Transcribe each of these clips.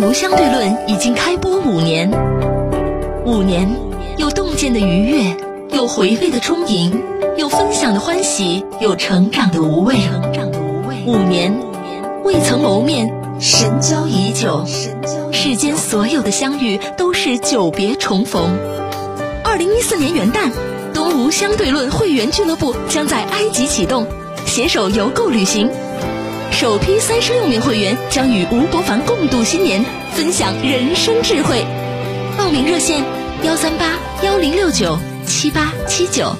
东吴相对论已经开播五年。五年，有洞见的愉悦，有回味的充盈，有分享的欢喜，有成长的无畏。五年，未曾谋面，神交已久。世间所有的相遇，都是久别重逢。二零一四年元旦，东吴相对论会员俱乐部将在埃及启动，携手游购旅行。首批三十六名会员将与吴伯凡共度新年，分享人生智慧。报名热线：幺三八幺零六九七八七九。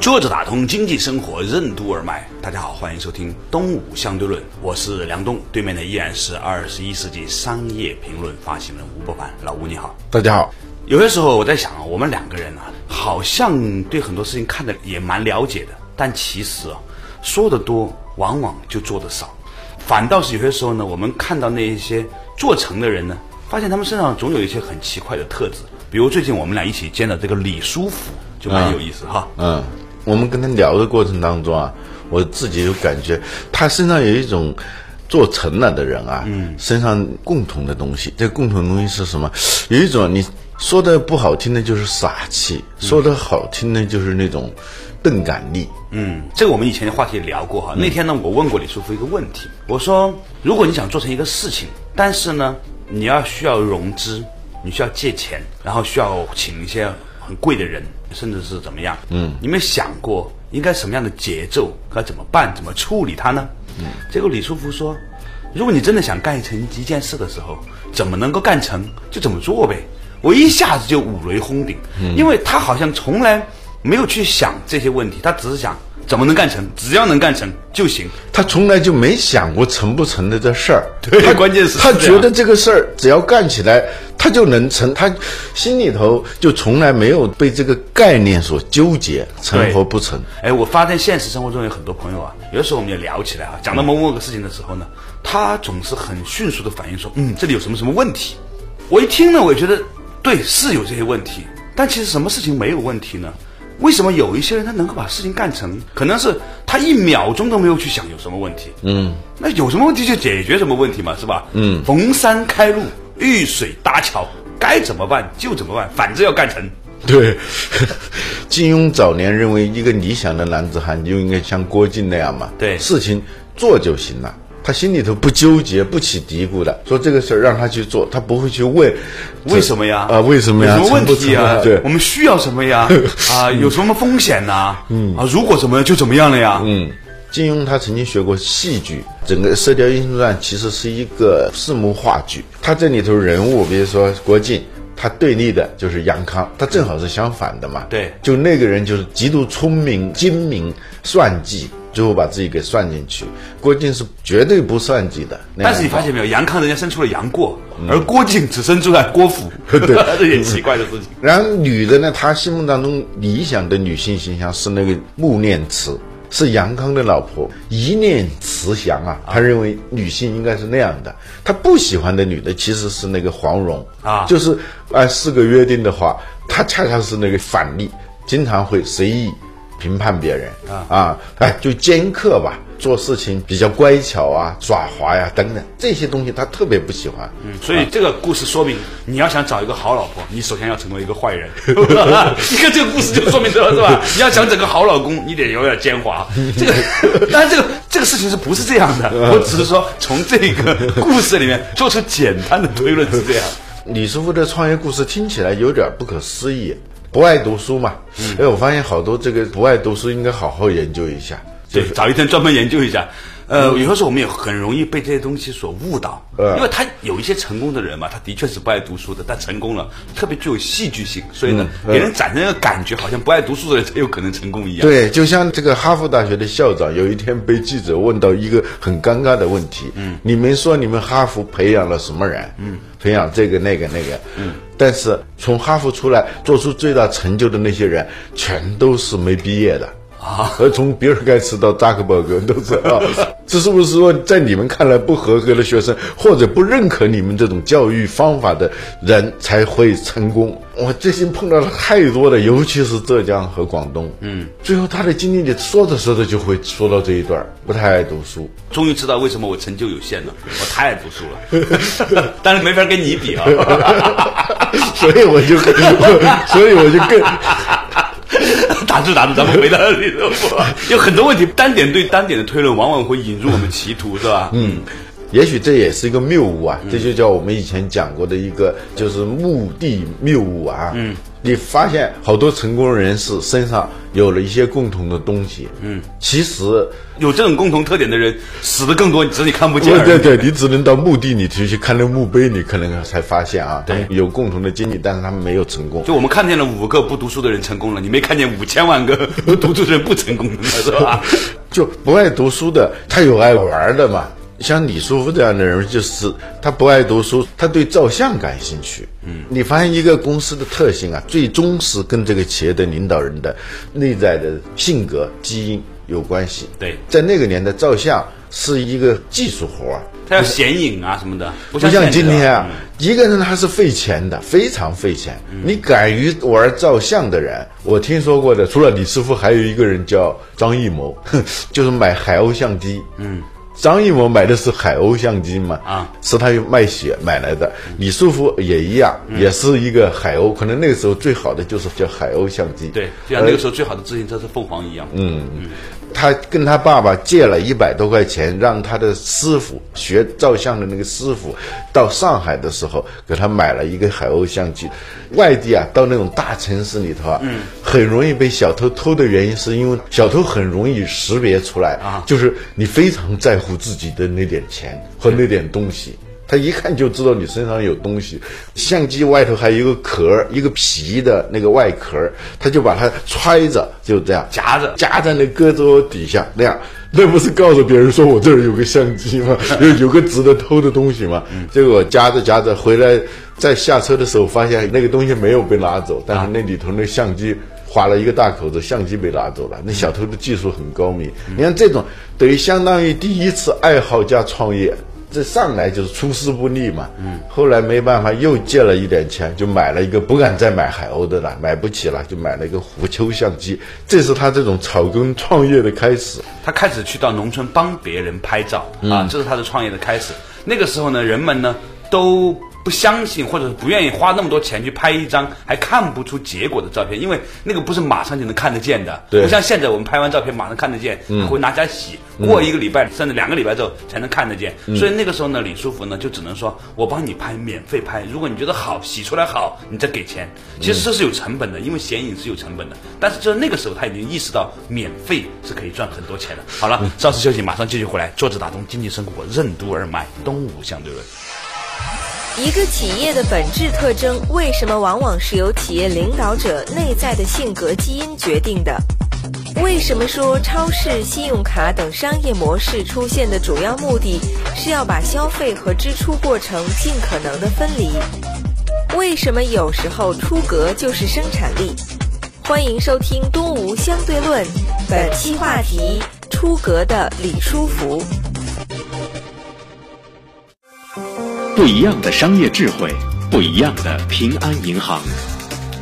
坐着打通经济生活任督二脉，大家好，欢迎收听东吴相对论，我是梁东，对面的依然是二十一世纪商业评论发行人吴伯凡，老吴你好，大家好。有些时候我在想啊，我们两个人啊，好像对很多事情看的也蛮了解的，但其实啊，说的多，往往就做的少，反倒是有些时候呢，我们看到那一些做成的人呢，发现他们身上总有一些很奇怪的特质，比如最近我们俩一起见的这个李书福，就蛮有意思哈，嗯。我们跟他聊的过程当中啊，我自己就感觉他身上有一种做成了的人啊，嗯，身上共同的东西。这共同的东西是什么？有一种你说的不好听的就是傻气，说的好听的就是那种钝感力。嗯，这个我们以前的话题聊过哈。那天呢，我问过李书福一个问题，我说如果你想做成一个事情，但是呢，你要需要融资，你需要借钱，然后需要请一些很贵的人。甚至是怎么样？嗯，你没想过应该什么样的节奏，该怎么办，怎么处理它呢？嗯，结果李书福说，如果你真的想干成一件事的时候，怎么能够干成就怎么做呗。我一下子就五雷轰顶，因为他好像从来没有去想这些问题，他只是想怎么能干成，只要能干成就行。他从来就没想过成不成的这事儿。对，关键是他觉得这个事儿只要干起来。他就能成，他心里头就从来没有被这个概念所纠结，成和不成。哎，我发现现实生活中有很多朋友啊，有的时候我们也聊起来啊，讲到某某个事情的时候呢，他总是很迅速的反应说，嗯，这里有什么什么问题。我一听呢，我也觉得对，是有这些问题，但其实什么事情没有问题呢？为什么有一些人他能够把事情干成？可能是他一秒钟都没有去想有什么问题。嗯，那有什么问题就解决什么问题嘛，是吧？嗯，逢山开路。遇水搭桥，该怎么办就怎么办，反正要干成。对，金庸早年认为，一个理想的男子汉就应该像郭靖那样嘛。对，事情做就行了，他心里头不纠结、不起嘀咕的。说这个事儿让他去做，他不会去问为什么呀？啊，为什么呀？什么问题啊？对，我们需要什么呀？啊，有什么风险呐？嗯，啊，如果怎么样就怎么样了呀？嗯。金庸他曾经学过戏剧，整个《射雕英雄传》其实是一个四幕话剧。他这里头人物，比如说郭靖，他对立的就是杨康，他正好是相反的嘛。对，就那个人就是极度聪明、精明、算计，最后把自己给算进去。郭靖是绝对不算计的。但是你发现没有，杨康人家生出了杨过，而郭靖只生出来郭芙，对，这也奇怪的事情。然后女的呢，她心目当中理想的女性形象是那个穆念慈。是杨康的老婆，一念慈祥啊！他认为女性应该是那样的。他不喜欢的女的其实是那个黄蓉啊，就是按四个约定的话，他恰恰是那个反例，经常会随意评判别人啊啊！哎，就尖刻吧。做事情比较乖巧啊，耍滑呀，等等这些东西，他特别不喜欢。嗯，所以这个故事说明，你要想找一个好老婆，你首先要成为一个坏人。你看这个故事就说明这了，是吧？你要想整个好老公，你得有点奸猾。这个，当然这个这个事情是不是这样的？我只是说从这个故事里面做出简单的推论是这样。李师傅的创业故事听起来有点不可思议，不爱读书嘛？哎，我发现好多这个不爱读书，应该好好研究一下。对，找一天专门研究一下。呃，有的时候我们也很容易被这些东西所误导，嗯因为他有一些成功的人嘛，他的确是不爱读书的，但成功了，特别具有戏剧性，所以呢，嗯给人产生一个感觉，好像不爱读书的人才有可能成功一样。对，就像这个哈佛大学的校长有一天被记者问到一个很尴尬的问题，嗯，你们说你们哈佛培养了什么人？嗯，培养这个那个那个，嗯，但是从哈佛出来做出最大成就的那些人，全都是没毕业的。啊，而从比尔盖茨到扎克伯格都知道，这是不是说在你们看来不合格的学生，或者不认可你们这种教育方法的人才会成功？我最近碰到了太多的，尤其是浙江和广东，嗯，最后他的经历里说着说着就会说到这一段儿，不太爱读书，终于知道为什么我成就有限了，我太爱读书了，但是没法跟你比啊。所以我就，所以我就更。打住打住，咱们回到理论部，有很多问题，单点对单点的推论，往往会引入我们歧途，是吧？嗯。也许这也是一个谬误啊，这就叫我们以前讲过的一个，就是目的谬误啊。嗯，你发现好多成功人士身上有了一些共同的东西，嗯，其实有这种共同特点的人死的更多，只是你看不见对。对对，你只能到墓地里去去看那个墓碑，你可能才发现啊，对，有共同的经历，但是他们没有成功。就我们看见了五个不读书的人成功了，你没看见五千万个不 读书的人不成功的，是吧？就不爱读书的，他有爱玩的嘛。像李书福这样的人，就是他不爱读书，他对照相感兴趣。嗯，你发现一个公司的特性啊，最终是跟这个企业的领导人的内在的性格、基因有关系。对在那个年代，照相是一个技术活儿，他要显影啊什么的，不不像今天啊嗯，一个人他是费钱的，非常费钱。你敢于玩照相的人，我听说过的，除了李师傅，还有一个人叫张艺谋，就是买海鸥相机。嗯。张艺谋买的是海鸥相机嘛？啊，是他卖血买来的。李书福也一样，也是一个海鸥。可能那个时候最好的就是叫海鸥相机。对，就像那个时候最好的自行车是凤凰一样。嗯，他跟他爸爸借了一百多块钱，让他的师傅学照相的那个师傅到上海的时候给他买了一个海鸥相机。外地啊，到那种大城市里头啊，很容易被小偷偷的原因，是因为小偷很容易识别出来啊就是你非常在乎自己的那点钱和那点东西。他一看就知道你身上有东西，相机外头还有一个壳儿，一个皮的那个外壳儿，他就把它揣着，就这样夹着夹在那胳肢窝底下，那样，那不是告诉别人说我这儿有个相机吗？有有个值得偷的东西吗？结果夹着夹着回来，在下车的时候发现那个东西没有被拿走，但是那里头那相机。划了一个大口子，相机被拿走了。那小偷的技术很高明，你看这种等于相当于第一次爱好加创业，这上来就是出师不利嘛。嗯，后来没办法，又借了一点钱，就买了一个不敢再买海鸥的了，买不起了，就买了一个虎丘相机。这是他这种草根创业的开始。他开始去到农村帮别人拍照啊，这是他的创业的开始。那个时候呢，人们呢都不相信或者是不愿意花那么多钱去拍一张还看不出结果的照片，因为那个不是马上就能看得见的，对不像现在我们拍完照片马上看得见，会拿起来洗，过一个礼拜甚至两个礼拜之后才能看得见。所以那个时候呢，李书福呢就只能说我帮你拍，免费拍，如果你觉得好，洗出来好，你再给钱。其实这是有成本的，因为显影是有成本的。但是就是那个时候他已经意识到免费是可以赚很多钱的。好了，稍事休息，马上继续回来。坐着打通经济生活任督二脉，东吴相对论。一个企业的本质特征，为什么往往是由企业领导者内在的性格基因决定的？为什么说超市、信用卡等商业模式出现的主要目的是要把消费和支出过程尽可能的分离？为什么有时候出格就是生产力？欢迎收听《东吴相对论》，本期话题：出格的李书福。不一样的商业智慧，不一样的平安银行，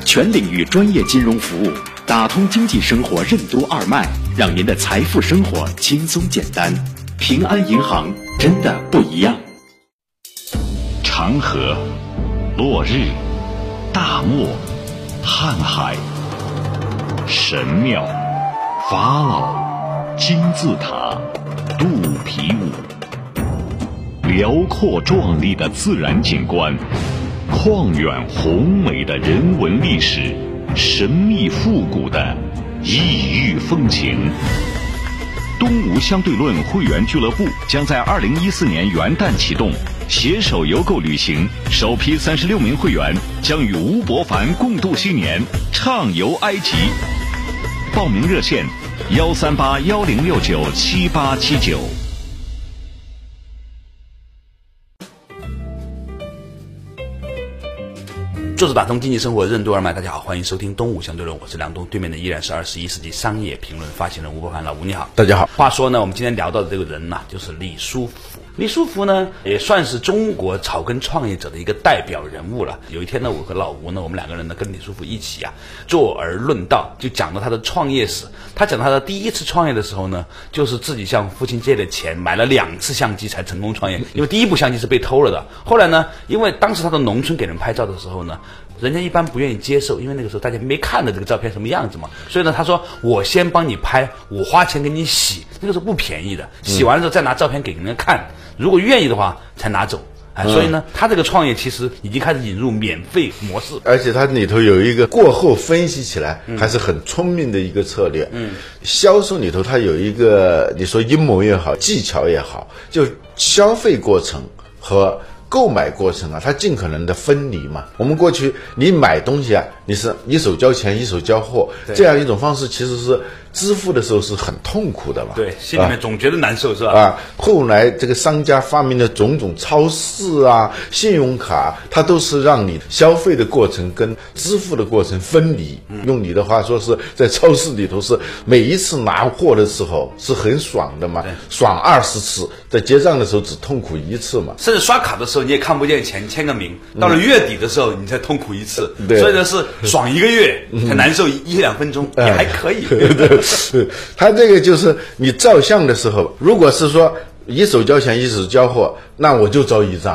全领域专业金融服务，打通经济生活任督二脉，让您的财富生活轻松简单。平安银行真的不一样。长河、落日、大漠、瀚海、神庙、法老、金字塔、肚皮舞。辽阔壮丽的自然景观，旷远宏美的人文历史，神秘复古的异域风情。东吴相对论会员俱乐部将在二零一四年元旦启动，携手邮购旅行，首批三十六名会员将与吴伯凡共度新年，畅游埃及。报名热线：幺三八幺零六九七八七九。作者打通经济生活任督二脉，大家好，欢迎收听《东吴相对论》，我是梁东，对面的依然是二十一世纪商业评论发行人吴伯凡，老吴你好，大家好。话说呢，我们今天聊到的这个人呐、就是李书福。李书福呢，也算是中国草根创业者的一个代表人物了。有一天呢，我和老吴呢，我们两个人呢，跟李书福一起啊，坐而论道，就讲到他的创业史。他讲他的第一次创业的时候呢，就是自己向父亲借的钱，买了两次相机才成功创业。因为第一部相机是被偷了的。后来呢，因为当时他到农村给人拍照的时候呢，人家一般不愿意接受，因为那个时候大家没看到这个照片什么样子嘛。所以呢，他说我先帮你拍，我花钱给你洗，那个时候不便宜的。洗完了之后再拿照片给人家看，如果愿意的话才拿走。哎，所以呢，他这个创业其实已经开始引入免费模式。而且它里头有一个过后分析起来还是很聪明的一个策略。嗯，销售里头它有一个你说阴谋也好，技巧也好，就消费过程和购买过程啊，它尽可能的分离嘛。我们过去你买东西啊，你是一手交钱一手交货，这样一种方式其实是支付的时候是很痛苦的嘛。对，心里面总觉得难受，是吧？啊，后来这个商家发明的种种超市啊、信用卡，它都是让你消费的过程跟支付的过程分离。用你的话说是在超市里头是每一次拿货的时候是很爽的嘛，爽二十次，在结账的时候只痛苦一次嘛。甚至刷卡的时候你也看不见钱，签个名。到了月底的时候，你才痛苦一次。对所以呢是 爽一个月，才难受一一两分钟，也还可以。对对对，他这个就是你照相的时候，如果是说一手交钱一手交货，那我就照一张，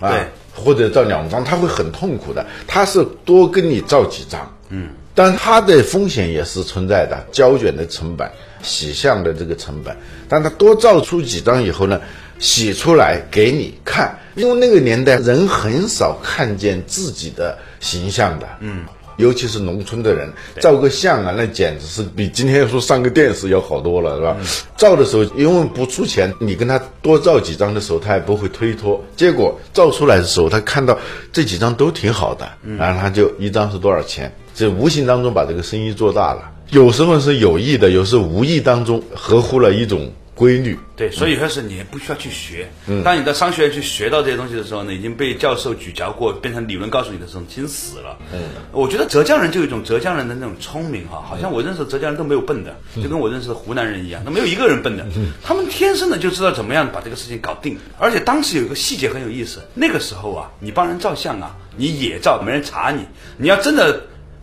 啊，对或者照两张，他会很痛苦的。他是多跟你照几张，嗯，但他的风险也是存在的，胶卷的成本、洗相的这个成本，但他多照出几张以后呢？洗出来给你看，因为那个年代人很少看见自己的形象的，嗯，尤其是农村的人，照个相啊，那简直是比今天说上个电视要好多了，是吧？照的时候因为不出钱，你跟他多照几张的时候，他也不会推脱。结果照出来的时候，他看到这几张都挺好的，然后他就一张是多少钱，这无形当中把这个生意做大了。有时候是有意的，有时候无意当中合乎了一种规律。对，所以说是你也不需要去学。当你到商学院去学到这些东西的时候呢，已经被教授咀嚼过，变成理论告诉你的时候，已经死了。嗯，我觉得浙江人就有一种浙江人的那种聪明哈，好像我认识的浙江人都没有笨的，就跟我认识的湖南人一样，那没有一个人笨的。他们天生的就知道怎么样把这个事情搞定。而且当时有一个细节很有意思，那个时候啊，你帮人照相啊，你野照没人查你，你要真的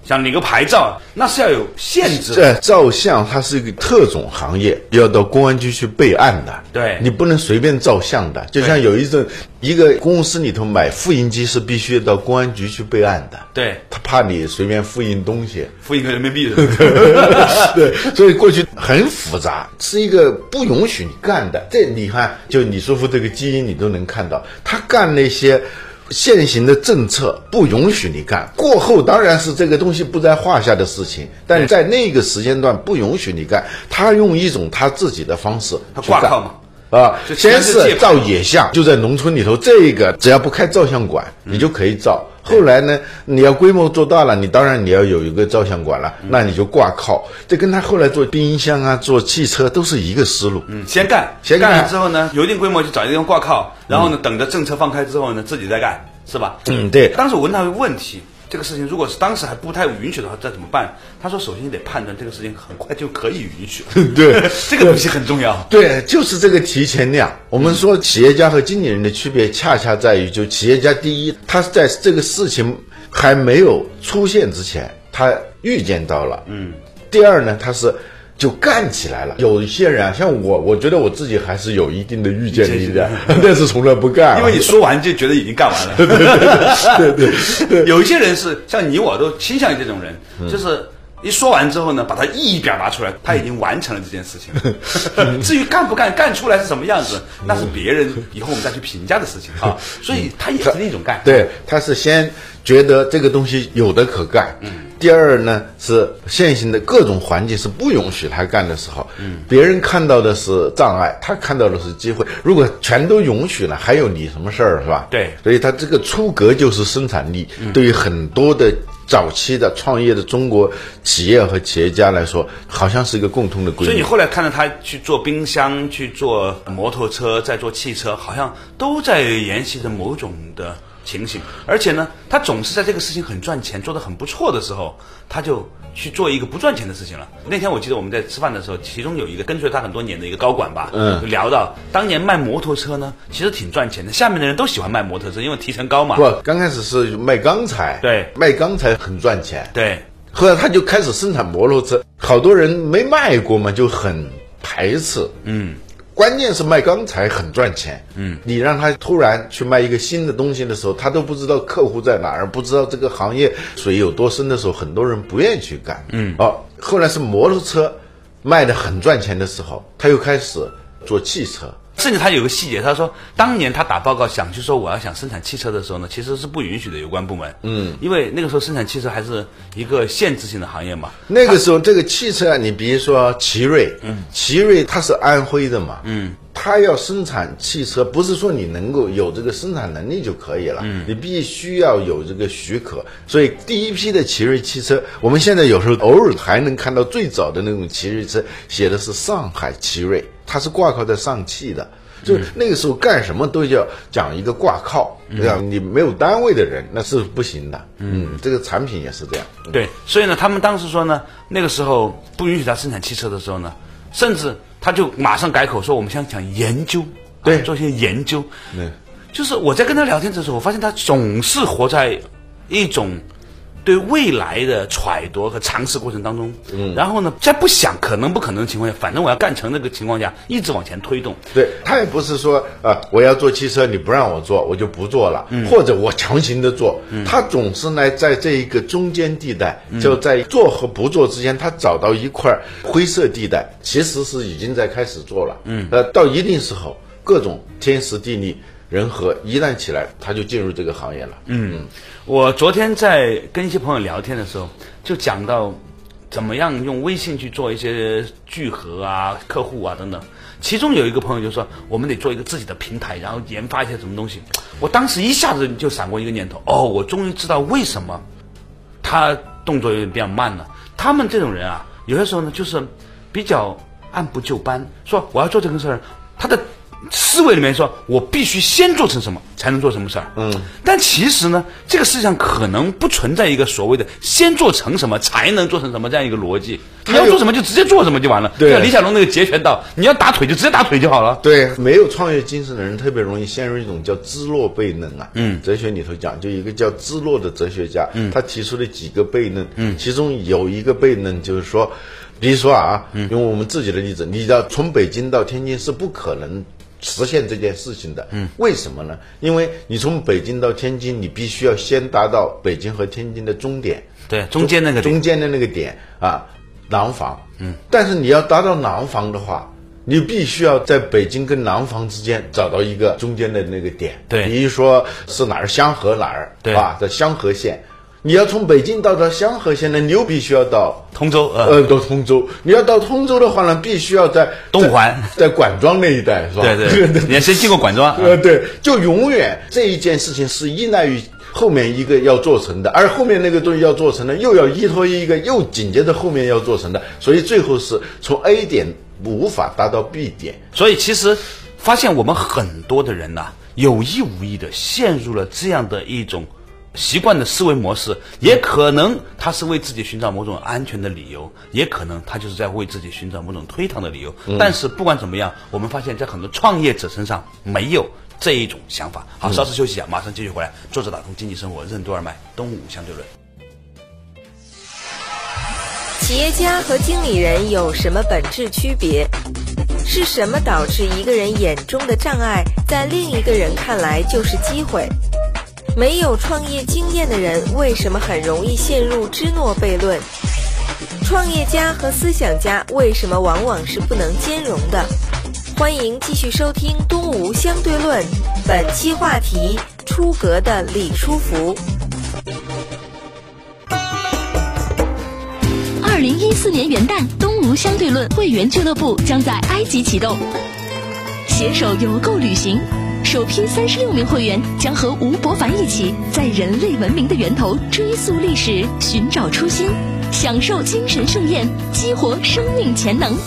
想领个牌照，那是要有限制的。这照相它是一个特种行业，要到公安局去备案的。对你不能随便照相的。就像有一种，一个公司里头买复印机是必须到公安局去备案的。对，他怕你随便复印东西。复印个人民币。对，所以过去很复杂，是一个不允许你干的。这你看，就李书福这个基因，你都能看到，他干那些。现行的政策不允许你干，过后当然是这个东西不在话下的事情，但在那个时间段不允许你干，他用一种他自己的方式他不干挂靠嘛。啊，先全是照野相，就在农村里头，这个只要不开照相馆，你就可以照。后来呢，你要规模做大了，你当然你要有一个照相馆了，那你就挂靠。这跟他后来做冰箱啊、做汽车都是一个思路。嗯，先干，先干干了之后呢，有一定规模就找一个地方挂靠，然后呢，等着政策放开之后呢，自己再干，是吧？嗯，对，当时我问他一个问题，这个事情如果是当时还不太允许的话，这怎么办？他说，首先你得判断这个事情很快就可以允许。对 这个东西很重要。对，就是这个提前量。我们说企业家和经理人的区别，恰恰在于，就企业家第一，他是在这个事情还没有出现之前，他预见到了。嗯。第二呢，他是就干起来了。有一些人啊，像我，我觉得我自己还是有一定的预见力的，但是从来不干啊。因为你说完就觉得已经干完了。对对对，有一些人是像你我都倾向于这种人，就是。一说完之后呢，把它意义表达出来，他已经完成了这件事情。至于干不干，干出来是什么样子，那是别人以后我们再去评价的事情啊。所以他也是一种干。对，他是先觉得这个东西有的可干。第二呢，是现行的各种环境是不允许他干的时候，嗯别人看到的是障碍，他看到的是机会。如果全都允许了，还有你什么事儿是吧？对所以他这个出格就是生产力，对于很多的早期的创业的中国企业和企业家来说，好像是一个共通的规律。所以你后来看到他去做冰箱、去做摩托车、再做汽车，好像都在沿袭着某种的情形。而且呢，他总是在这个事情很赚钱、做得很不错的时候，他就去做一个不赚钱的事情了。那天我记得我们在吃饭的时候，其中有一个跟随他很多年的一个高管吧，嗯就聊到当年卖摩托车呢，其实挺赚钱的。下面的人都喜欢卖摩托车，因为提成高嘛。不，刚开始是卖钢材，对卖钢材很赚钱。对，后来他就开始生产摩托车，好多人没卖过嘛，就很排斥。嗯，关键是卖钢材很赚钱。嗯，你让他突然去卖一个新的东西的时候，他都不知道客户在哪儿，不知道这个行业水有多深的时候，很多人不愿意去干。嗯，哦，后来是摩托车卖的很赚钱的时候，他又开始做汽车。甚至他有个细节，他说当年他打报告想去说我要想生产汽车的时候呢，其实是不允许的，有关部门。嗯，因为那个时候生产汽车还是一个限制性的行业嘛。那个时候，这个汽车啊，你比如说奇瑞，嗯，奇瑞它是安徽的嘛，嗯，它要生产汽车，不是说你能够有这个生产能力就可以了，嗯，你必须要有这个许可。所以第一批的奇瑞汽车，我们现在有时候偶尔还能看到最早的那种奇瑞车，写的是上海奇瑞，它是挂靠在上汽的。就是那个时候干什么都要讲一个挂靠，对吧？你没有单位的人那是不行的。嗯，这个产品也是这样。对，所以呢，他们当时说呢，那个时候不允许他生产汽车的时候呢，甚至他就马上改口说，我们想讲研究，对啊做一些研究。对，就是我在跟他聊天的时候，我发现他总是活在一种对未来的揣度和尝试过程当中。嗯，然后呢，在不想可能不可能的情况下，反正我要干成那个情况下，一直往前推动。对他也不是说呃、我要做汽车，你不让我做，我就不做了，或者我强行的做。他总是呢，在这一个中间地带，就在做和不做之间，他找到一块灰色地带，其实是已经在开始做了。嗯，呃，到一定时候，各种天时地利人和一旦起来，他就进入这个行业了。嗯，我昨天在跟一些朋友聊天的时候，就讲到怎么样用微信去做一些聚合啊、客户啊等等。其中有一个朋友就说，我们得做一个自己的平台，然后研发一些什么东西。我当时一下子就闪过一个念头，哦，我终于知道为什么他动作有点比较慢了。他们这种人啊，有些时候呢，就是比较按部就班，说我要做这个事儿，他的思维里面说，我必须先做成什么，才能做什么事儿。嗯，但其实呢，这个世界上可能不存在一个所谓的先做成什么才能做成什么这样一个逻辑。你要做什么就直接做什么就完了。对像李小龙那个截拳道，你要打腿就直接打腿就好了。对，没有创业精神的人特别容易陷入一种叫知落悖论啊。嗯，哲学里头讲，就一个叫知落的哲学家，嗯，他提出了几个悖论，嗯，其中有一个悖论就是说，比如说啊，用我们自己的例子，你要从北京到天津是不可能。实现这件事情的，嗯，为什么呢？因为你从北京到天津，你必须要先达到北京和天津的终点，对，中间那个点中间的那个点啊，廊坊。嗯，但是你要达到廊坊的话，你必须要在北京跟廊坊之间找到一个中间的那个点。对比如说是哪儿香河哪儿，对吧？在香河县。你要从北京到到香河县呢，你又必须要到通州，呃，呃，到通州。你要到通州的话呢，必须要在东环在，管庄那一带，是吧？对对 对，你要先经过管庄。呃，对，就永远这一件事情是依赖于后面一个要做成的，而后面那个东西要做成的，又要依托于一个又紧接着后面要做成的，所以最后是从 A 点无法达到 B 点。所以其实发现我们很多的人呐、有意无意的陷入了这样的一种习惯的思维模式，也可能他是为自己寻找某种安全的理由，也可能他就是在为自己寻找某种推搪的理由。但是不管怎么样，我们发现，在很多创业者身上没有这一种想法。好，稍事休息一下，马上继续回来。作者打通经济生活任督二脉，东吴相对论。企业家和经理人有什么本质区别？是什么导致一个人眼中的障碍，在另一个人看来就是机会？没有创业经验的人为什么很容易陷入芝诺悖论？创业家和思想家为什么往往是不能兼容的？欢迎继续收听东吴相对论本期话题出格的李书福。二零一四年元旦东吴相对论会员俱乐部将在埃及启动携手邮购旅行。首批三十六名会员将和吴伯凡一起，在人类文明的源头追溯历史，寻找初心，享受精神盛宴，激活生命潜能。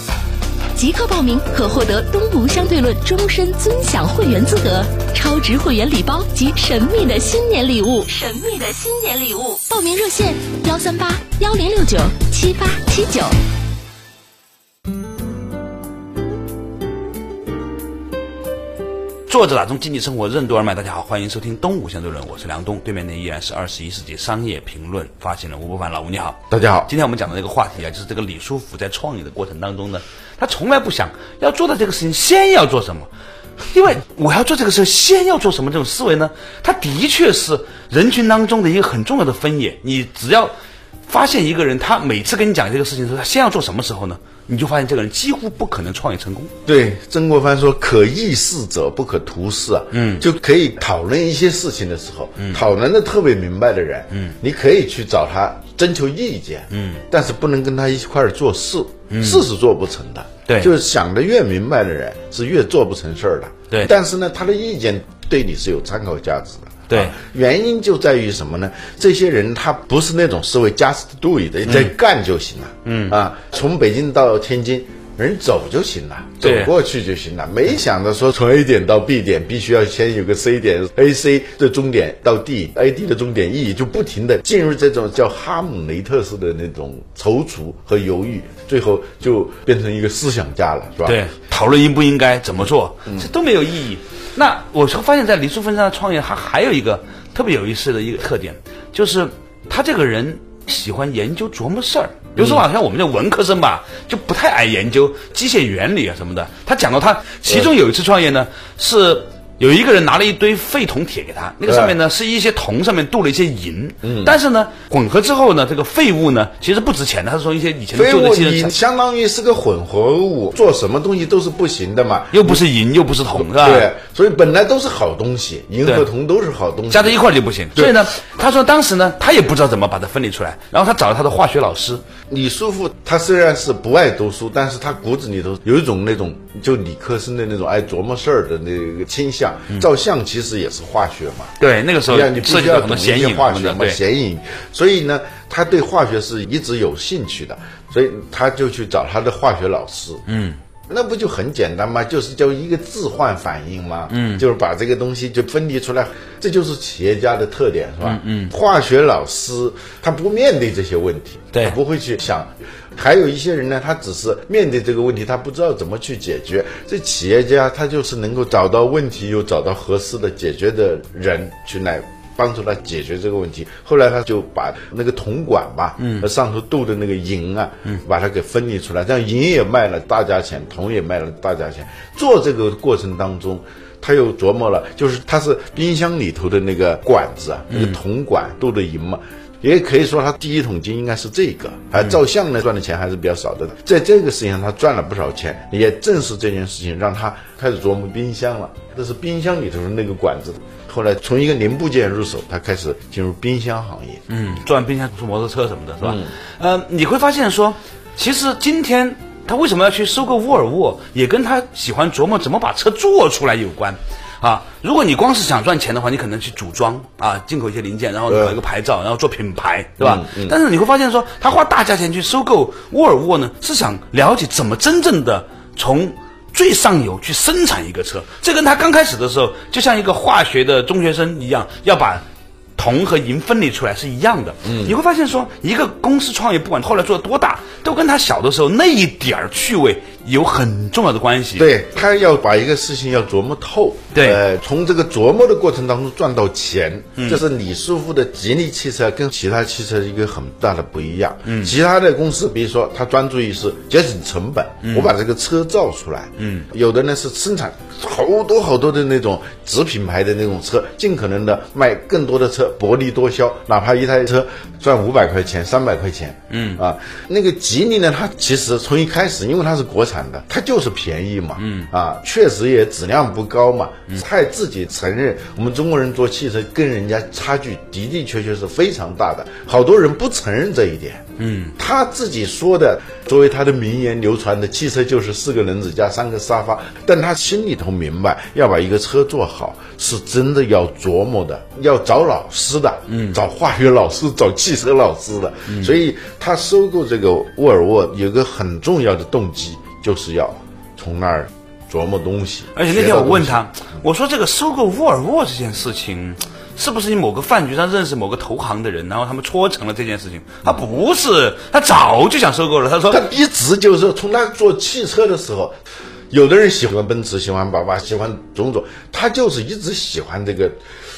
即刻报名，可获得东吴相对论终身尊享会员资格、超值会员礼包及神秘的新年礼物。神秘的新年礼物，报名热线：幺三八幺零六九七八七九。作者打通经济生活任督二脉，大家好，欢迎收听东吴相对论，我是梁东，对面的依然是二十一世纪商业评论发行人吴伯凡，老吴你好，大家好。今天我们讲的这个话题啊，就是这个李书福在创业的过程当中呢，他从来不想要做的这个事情先要做什么，因为我要做这个事先要做什么这种思维呢，他的确是人群当中的一个很重要的分野。你只要发现一个人，他每次跟你讲这个事情的时候，他先要做什么时候呢？你就发现这个人几乎不可能创业成功。对，曾国藩说：“可议事者不可图事啊。”嗯，就可以讨论一些事情的时候，讨论的特别明白的人，嗯，你可以去找他征求意见，嗯，但是不能跟他一块儿做事，事是做不成的。对就是想的越明白的人是越做不成事儿的。对但是呢，他的意见对你是有参考价值的。对啊原因就在于什么呢？这些人他不是那种思维 just do it 的，在干就行了。嗯啊，从北京到天津。人走就行了，走过去就行了，没想着说从 A 点到 B 点必须要先有个 C 点，A C 的终点到 D，A D 的终点 E，就不停的进入这种叫哈姆雷特式的那种踌躇和犹豫，最后就变成一个思想家了，是吧？对，讨论应不应该怎么做，这都没有意义。那我就发现，在李书福身上创业，他还有一个特别有意思的一个特点，就是他这个人喜欢研究琢磨事儿。比如说，好像我们这文科生吧，就不太爱研究机械原理啊什么的。他讲到他其中有一次创业呢，是有一个人拿了一堆废铜铁给他，那个上面呢是一些铜上面镀了一些银，但是呢混合之后呢，这个废物呢其实不值钱的，他是说一些以前的废物旧的汽车，你相当于是个混合物，做什么东西都是不行的嘛。又不是银又不是铜，是吧？对，所以本来都是好东西，银和铜都是好东西，加在一块儿就不行。所以呢，他说当时呢，他也不知道怎么把它分离出来，然后他找了他的化学老师，李叔父他虽然是不爱读书，但是他骨子里头有一种那种就理科生的那种爱琢磨事儿的那个倾向。照相其实也是化学嘛，对，那个时候呀，你必须要懂一些化学嘛，显影。所以呢，他对化学是一直有兴趣的，所以他就去找他的化学老师。嗯。那不就很简单吗？就是叫一个置换反应吗？嗯，就是把这个东西就分离出来，这就是企业家的特点，是吧？嗯，化学老师他不面对这些问题，对他不会去想。还有一些人呢，他只是面对这个问题，他不知道怎么去解决。这企业家他就是能够找到问题，又找到合适的解决的人去来。帮助他解决这个问题。后来他就把那个铜管吧，嗯，上头镀的那个银啊，嗯，把它给分离出来，这样银也卖了大价钱，铜也卖了大价钱。做这个过程当中，他又琢磨了，就是他是冰箱里头的那个管子啊，那个铜管镀的银嘛。也可以说他第一桶金应该是这个，而照相呢赚的钱还是比较少的。在这个事情上他赚了不少钱，也正是这件事情让他开始琢磨冰箱了。这是冰箱里头的那个管子。后来从一个零部件入手，他开始进入冰箱行业。嗯，转冰箱、出摩托车什么的，是吧？呃，你会发现说，其实今天他为什么要去收购沃尔沃，也跟他喜欢琢磨怎么把车做出来有关。啊，如果你光是想赚钱的话，你可能去组装啊，进口一些零件，然后搞一个牌照，然后做品牌，对吧？但是你会发现说，他花大价钱去收购沃尔沃呢，是想了解怎么真正的从最上游去生产一个车。这跟他刚开始的时候，就像一个化学的中学生一样，要把。铜和银分离出来是一样的，嗯，你会发现说，一个公司创业，不管后来做的多大，都跟他小的时候那一点儿趣味有很重要的关系。对他要把一个事情要琢磨透，对。呃，从这个琢磨的过程当中赚到钱，这是李师傅的吉利汽车跟其他汽车一个很大的不一样。嗯，其他的公司，比如说他专注于是节省成本，我把这个车造出来，嗯，有的呢是生产好多好多的那种子品牌的那种车，尽可能的卖更多的车，薄利多销，哪怕一台车赚五百块钱、三百块钱，嗯。啊，那个吉利呢，它其实从一开始，因为它是国产。产的，它就是便宜嘛，嗯啊，确实也质量不高嘛。他自己承认，我们中国人做汽车跟人家差距的的确确是非常大的，好多人不承认这一点。嗯，他自己说的，作为他的名言流传的，汽车就是四个轮子加三个沙发，但他心里头明白，要把一个车做好，是真的要琢磨的，要找老师的，嗯，找化学老师，找汽车老师的。所以他收购这个沃尔沃有个很重要的动机，就是要从那儿琢磨东西。而且那天我问他，我说这个收购沃尔沃这件事情，是不是你某个饭局上认识某个投行的人，然后他们撮成了这件事情？他不是，他早就想收购了。他说他一直就是从他做汽车的时候，有的人喜欢奔驰，喜欢宝马，喜欢种种，他就是一直喜欢这个，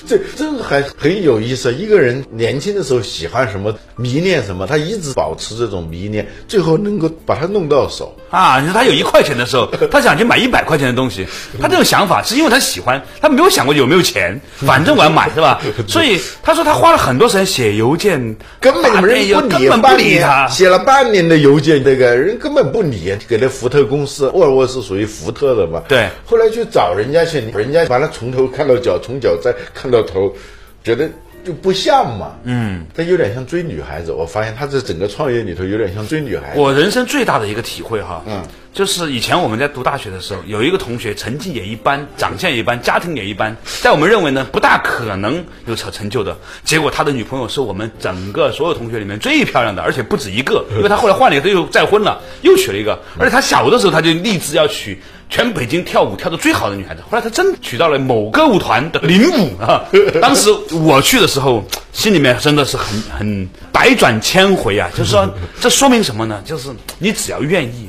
这这个还很有意思。一个人年轻的时候喜欢什么，迷恋什么，他一直保持这种迷恋，最后能够把它弄到手。啊，你说他有一块钱的时候，他想去买一百块钱的东西，他这种想法是因为他喜欢，他没有想过有没有钱，反正我要买，是吧？所以他说他花了很多时间写邮件，根本没人不理，根本不理他。写了半年的邮件，这个人根本不理，给那福特公司，沃尔沃是属于福特的嘛？对后来去找人家去，人家把他从头看到脚，从脚再看到头，觉得就不像嘛。嗯，他有点像追女孩子。我发现他这整个创业里头有点像追女孩子。我人生最大的一个体会哈，嗯，就是以前我们在读大学的时候，有一个同学成绩也一般，长相也一般，家庭也一般，在我们认为呢不大可能有成成就的。结果他的女朋友是我们整个所有同学里面最漂亮的，而且不止一个，因为他后来换了一个，他又再婚了，又娶了一个。而且他小的时候他就立志要娶全北京跳舞跳的最好的女孩子，后来她真娶到了某歌舞团的领舞啊。当时我去的时候，心里面真的是很很百转千回啊，就是说这说明什么呢？就是你只要愿意，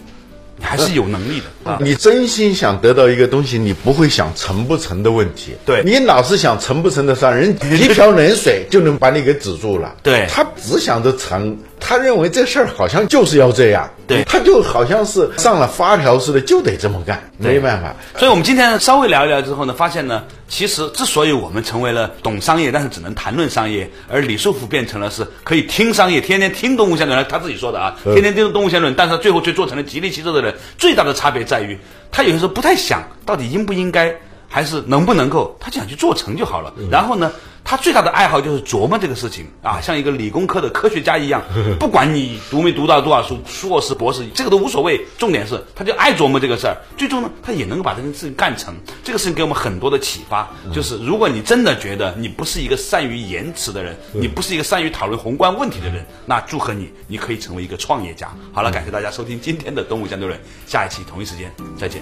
你还是有能力的 啊。你真心想得到一个东西，你不会想成不成的问题。对你老是想成不成的事儿，人一瓢冷水就能把你给止住了。对他只想着成，他认为这事儿好像就是要这样。对他就好像是上了发条似的，就得这么干，没办法。所以，我们今天稍微聊一聊之后呢，发现呢，其实之所以我们成为了懂商业，但是只能谈论商业，而李书福变成了是可以听商业，天天听动物相对论，他自己说的啊，天天听动物相对论，但是最后却做成了吉利汽车的人，最大的差别在于，他有的时候不太想到底应不应该，还是能不能够，他就想去做成就好了。然后呢，他最大的爱好就是琢磨这个事情啊，像一个理工科的科学家一样，不管你读没读到多少书，硕士、博士，这个都无所谓，重点是他就爱琢磨这个事儿，最终呢，他也能够把这件事情干成。这个事情给我们很多的启发，就是如果你真的觉得你不是一个善于言辞的人，你不是一个善于讨论宏观问题的人，那祝贺你，你可以成为一个创业家。好了，感谢大家收听今天的《东吴相对论》，下一期同一时间再见。